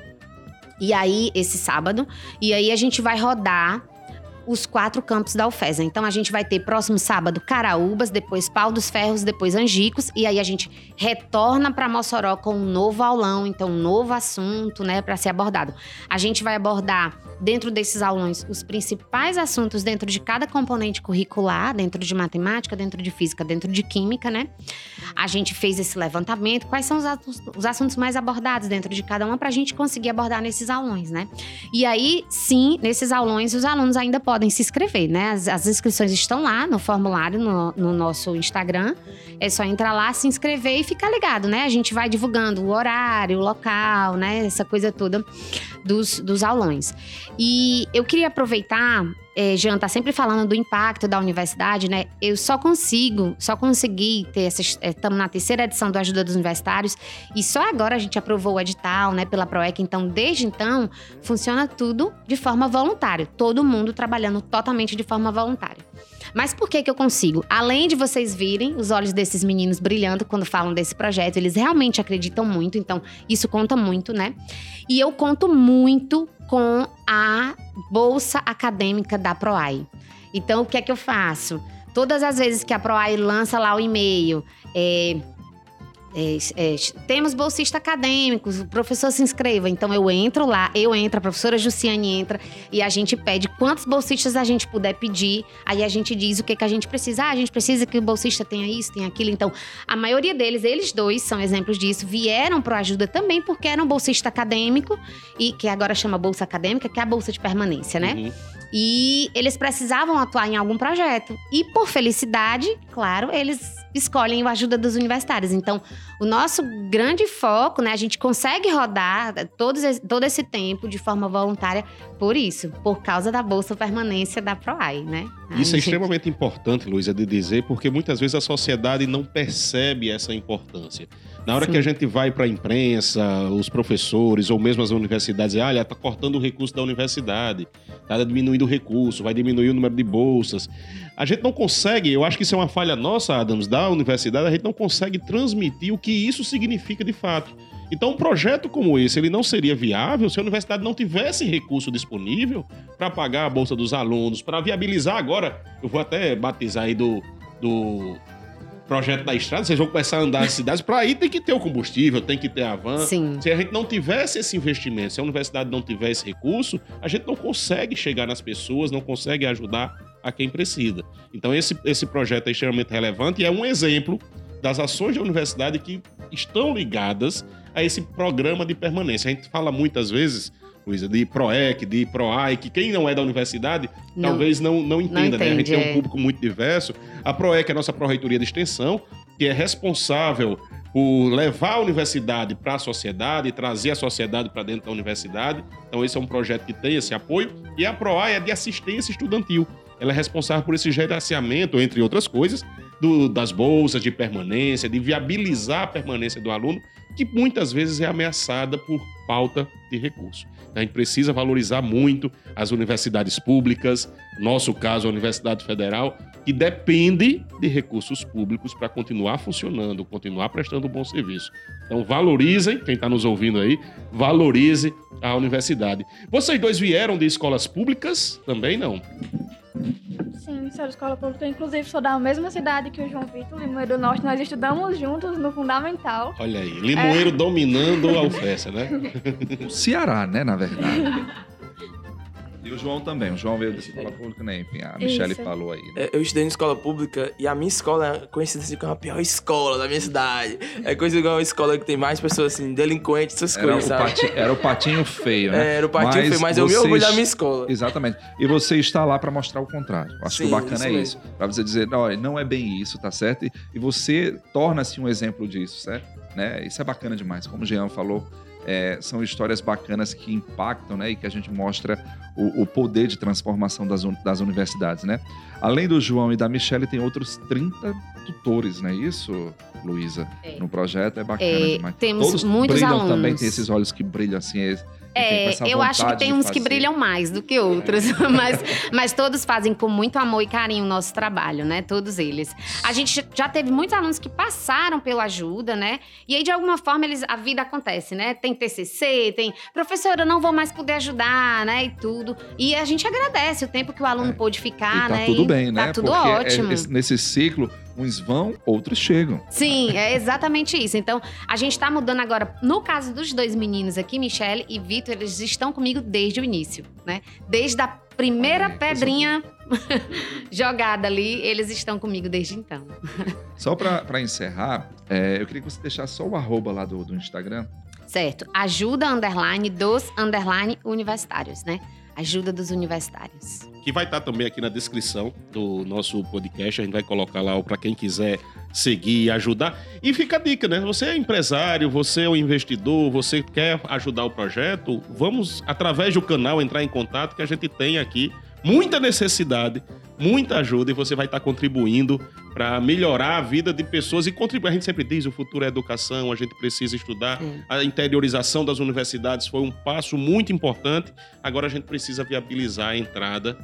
E aí, esse sábado. E aí a gente vai rodar os quatro campos da UFESA. Então a gente vai ter próximo sábado Caraúbas, depois Pau dos Ferros, depois Angicos e aí a gente retorna para Mossoró com um novo aulão, então um novo assunto, né, para ser abordado. A gente vai abordar dentro desses aulões os principais assuntos dentro de cada componente curricular, dentro de matemática, dentro de física, dentro de química, né? A gente fez esse levantamento, quais são os assuntos, os assuntos mais abordados dentro de cada uma para a gente conseguir abordar nesses aulões, né? E aí, sim, nesses aulões, os alunos ainda podem se inscrever, né? As, as inscrições estão lá no formulário, no, no nosso Instagram. É só entrar lá, se inscrever e ficar ligado, né? A gente vai divulgando o horário, o local, né? Essa coisa toda dos, dos aulões. E eu queria aproveitar, é, Jean tá sempre falando do impacto da universidade, né? Eu só consigo, só consegui ter essa. Estamos na terceira edição do Ajuda dos Universitários e só agora a gente aprovou o edital, né, pela PROEC. Então, desde então, funciona tudo de forma voluntária. Todo mundo trabalhando totalmente de forma voluntária. Mas por que que eu consigo? Além de vocês virem os olhos desses meninos brilhando quando falam desse projeto, eles realmente acreditam muito, então isso conta muito, né? E eu conto muito com a bolsa acadêmica da Proai. Então, o que é que eu faço? Todas as vezes que a Proai lança lá o e-mail, é, é, é, temos bolsista acadêmicos, o professor se inscreva. Então eu entro lá, eu entro, a professora Jussiane entra e a gente pede quantos bolsistas a gente puder pedir. Aí a gente diz o que, que a gente precisa. Ah, a gente precisa que o bolsista tenha isso, tenha aquilo. Então, a maioria deles, eles dois são exemplos disso, vieram para ajuda também porque eram bolsista acadêmico e que agora chama bolsa acadêmica, que é a bolsa de permanência, né? Uhum. E eles precisavam atuar em algum projeto. E por felicidade, claro, eles escolhem o ajuda dos universitários. Então, o nosso grande foco, né, a gente consegue rodar todos, esse- todo esse tempo de forma voluntária por isso, por causa da bolsa permanência da Proai, né? Isso é Aí- extremamente importante, Luísa, de dizer, porque muitas vezes a sociedade não percebe essa importância. Na hora Sim. que a gente vai para a imprensa, os professores ou mesmo as universidades, dizem, olha, está cortando o recurso da universidade, está diminuindo o recurso, vai diminuir o número de bolsas. A gente não consegue, eu acho que isso é uma falha nossa, Adams, da universidade, a gente não consegue transmitir o que isso significa de fato. Então, um projeto como esse, ele não seria viável se a universidade não tivesse recurso disponível para pagar a bolsa dos alunos, para viabilizar agora, eu vou até batizar aí do, do projeto da estrada, vocês vão começar a andar nas cidades, para aí tem que ter o combustível, tem que ter a van. Sim. Se a gente não tivesse esse investimento, se a universidade não tivesse esse recurso, a gente não consegue chegar nas pessoas, não consegue ajudar a quem precisa. Então esse, esse projeto é extremamente relevante e é um exemplo das ações da universidade que estão ligadas a esse programa de permanência. A gente fala muitas vezes, Luísa, de PROEC, de PROAI, que quem não é da universidade Não. talvez não, não entenda, né? A gente entende, tem um é. público muito diverso. A PROEC é a nossa Pró-Reitoria de Extensão, que é responsável por levar a universidade para a sociedade, trazer a sociedade para dentro da universidade. Então, esse é um projeto que tem esse apoio. E a PROAI é de assistência estudantil. Ela é responsável por esse gerenciamento, entre outras coisas, do- das bolsas de permanência, de viabilizar a permanência do aluno, que muitas vezes é ameaçada por falta de recursos. A gente precisa valorizar muito as universidades públicas, nosso caso, a Universidade Federal, que depende de recursos públicos para continuar funcionando, continuar prestando um bom serviço. Então, valorizem, quem está nos ouvindo aí, valorize a universidade. Vocês dois vieram de escolas públicas? Também não. Sim, sou da escola pública. Inclusive, sou da mesma cidade que o João Vitor, Limoeiro do Norte. Nós estudamos juntos no Fundamental. Olha aí, Limoeiro dominando a UFES, né? O Ceará, né, na verdade. E o João também. O João veio da escola pública, né? Enfim, a Michelle Isso. falou aí. né? É, Eu estudei em escola pública e a minha escola é conhecida assim como a pior escola da minha cidade. É conhecida como uma escola que tem mais pessoas assim, delinquentes, essas Era coisas, o, patinho, era o patinho feio, né? É, era o patinho feio, mas eu me vocês- orgulho da minha escola. Exatamente. E você está lá para mostrar o contrário. Acho que Sim, o bacana isso é isso. Para você dizer, olha, não é bem isso, tá certo? E, e você torna-se um exemplo disso, certo? Né? Isso é bacana demais. Como o Jean falou, é, são histórias bacanas que impactam, né? E que a gente mostra o, o poder de transformação das, un- das universidades, né? Além do João e da Michelle, tem outros 30 tutores, não é isso, Luísa? É. No projeto é bacana É, demais. temos Todos muitos brilham alunos. também, tem esses olhos que brilham assim. É- É, eu acho que tem uns que brilham mais do que outros, mas, mas todos fazem com muito amor e carinho o nosso trabalho, né? Todos eles. A gente já teve muitos alunos que passaram pela ajuda, né? E aí, de alguma forma, eles, a vida acontece, né? Tem TCC, tem professora, eu não vou mais poder ajudar, né? E tudo. E a gente agradece o tempo que o aluno É. pôde ficar, E tá né? tudo E bem, né? Tá tudo Porque é- ótimo. esse- nesse ciclo, uns vão, outros chegam. Sim, é exatamente isso. Então, a gente tá mudando agora. No caso dos dois meninos aqui, Michelle e Vitor, eles estão comigo desde o início, né? Desde a primeira Olha pedrinha jogada ali, eles estão comigo desde então. Só para encerrar, é, eu queria que você deixasse só o arroba lá do, do Instagram. Certo. Ajuda underline dos underline universitários, né? Ajuda dos universitários. que vai estar também aqui na descrição do nosso podcast. A gente vai colocar lá para quem quiser seguir e ajudar. E fica a dica, né? Você é empresário, você é um investidor, você quer ajudar o projeto, vamos, através do canal, entrar em contato que a gente tem aqui muita necessidade, muita ajuda e você vai estar contribuindo para melhorar a vida de pessoas e contribuir. A gente sempre diz, o futuro é educação, a gente precisa estudar. É. A interiorização das universidades foi um passo muito importante. Agora a gente precisa viabilizar a entrada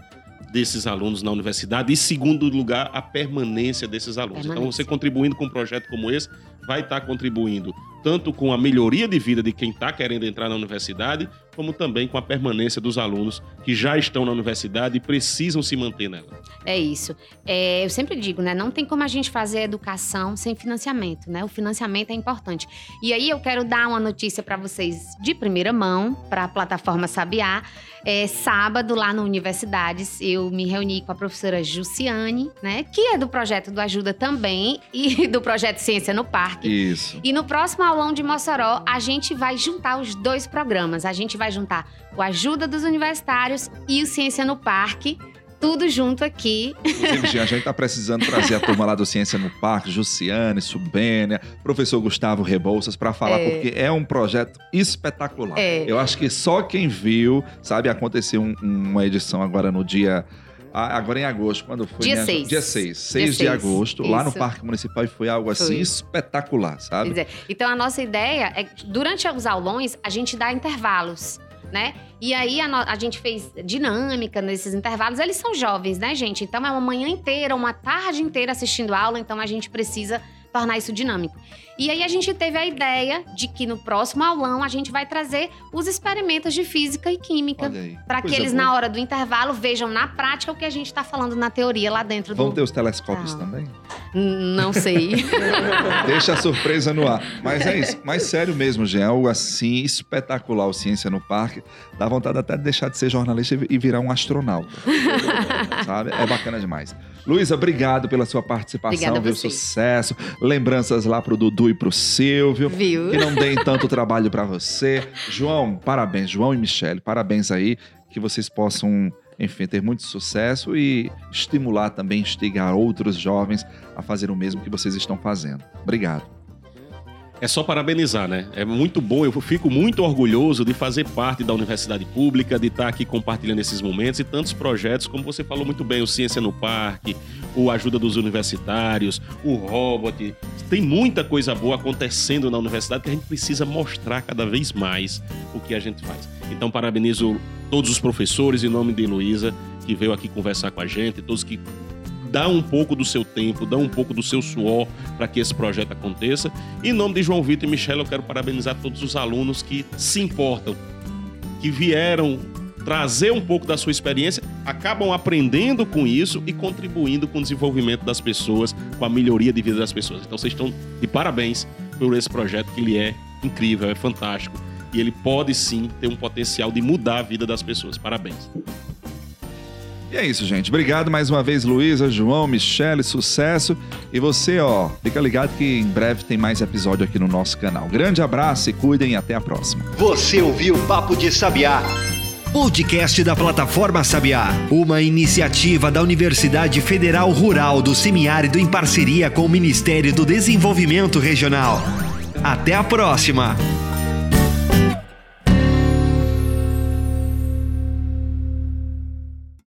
desses alunos na universidade e, segundo lugar, a permanência desses alunos. Então, Permanência. você contribuindo com um projeto como esse, vai estar contribuindo tanto com a melhoria de vida de quem está querendo entrar na universidade, como também com a permanência dos alunos que já estão na universidade e precisam se manter nela. É isso. É, eu sempre digo, né? Não tem como a gente fazer educação sem financiamento, né? O financiamento é importante. E aí eu quero dar uma notícia para vocês de primeira mão para a plataforma Sabiá. É, sábado, lá no Universidades, eu me reuni com a professora Jussiane, né? Que é do projeto do Ajuda também e do projeto Ciência no Parque. Isso. E no próximo aulão de Mossoró, a gente vai juntar os dois programas. A gente vai juntar o Ajuda dos Universitários e o Ciência no Parque. Tudo junto aqui. Inclusive, Jean, a gente está precisando trazer a turma lá do Ciência no Parque, Jussiane, Subênia, professor Gustavo Rebouças, para falar, É. porque é um projeto espetacular. É. Eu acho que só quem viu, sabe, aconteceu um- uma edição agora no dia. Ah, Agora em agosto, quando foi? Dia né? seis. Dia 6, 6 de agosto, lá no isso. Parque Municipal, e foi algo assim Foi. espetacular, sabe? É. Então a nossa ideia é que durante os aulões a gente dá intervalos, né? E aí a, no- a gente fez dinâmica nesses intervalos. Eles são jovens, né, gente? Então é uma manhã inteira, uma tarde inteira assistindo aula, então a gente precisa tornar isso dinâmico. E aí a gente teve a ideia de que no próximo aulão a gente vai trazer os experimentos de física e química. Para que eles, boa. na hora do intervalo, vejam na prática o que a gente está falando na teoria lá dentro Vão do. ter os telescópios Ah. também? Não sei. Deixa a surpresa no ar. Mas é isso. Mas sério mesmo, Jean. Algo assim espetacular, o Ciência no Parque. Dá vontade até de deixar de ser jornalista e virar um astronauta. Sabe? É bacana demais. Luísa, obrigado pela sua participação, viu? Sucesso. Lembranças lá pro Dudu e pro Silvio. Viu? Que não deem tanto trabalho pra você. João, parabéns. João e Michele, parabéns aí. Que vocês possam, enfim, ter muito sucesso e estimular também, instigar outros jovens a fazer o mesmo que vocês estão fazendo. Obrigado. É só parabenizar, né? É muito bom, eu fico muito orgulhoso de fazer parte da universidade pública, de estar aqui compartilhando esses momentos e tantos projetos, como você falou muito bem, o Ciência no Parque, o Ajuda dos Universitários, o Robot. Tem muita coisa boa acontecendo na universidade que a gente precisa mostrar cada vez mais o que a gente faz. Então, parabenizo todos os professores em nome de Luísa, que veio aqui conversar com a gente, todos que dá um pouco do seu tempo, dá um pouco do seu suor para que esse projeto aconteça. Em nome de João Vitor e Michelle, eu quero parabenizar todos os alunos que se importam, que vieram trazer um pouco da sua experiência, acabam aprendendo com isso e contribuindo com o desenvolvimento das pessoas, com a melhoria de vida das pessoas. Então vocês estão de parabéns por esse projeto que ele é incrível, é fantástico e ele pode sim ter um potencial de mudar a vida das pessoas. Parabéns. E é isso, gente. Obrigado mais uma vez, Luísa, João, Michele, sucesso. E você, ó, fica ligado que em breve tem mais episódio aqui no nosso canal. Grande abraço e cuidem e até a próxima. Você ouviu Papo de Sabiá. Podcast da plataforma Sabiá, uma iniciativa da Universidade Federal Rural do Semiárido em parceria com o Ministério do Desenvolvimento Regional. Até a próxima!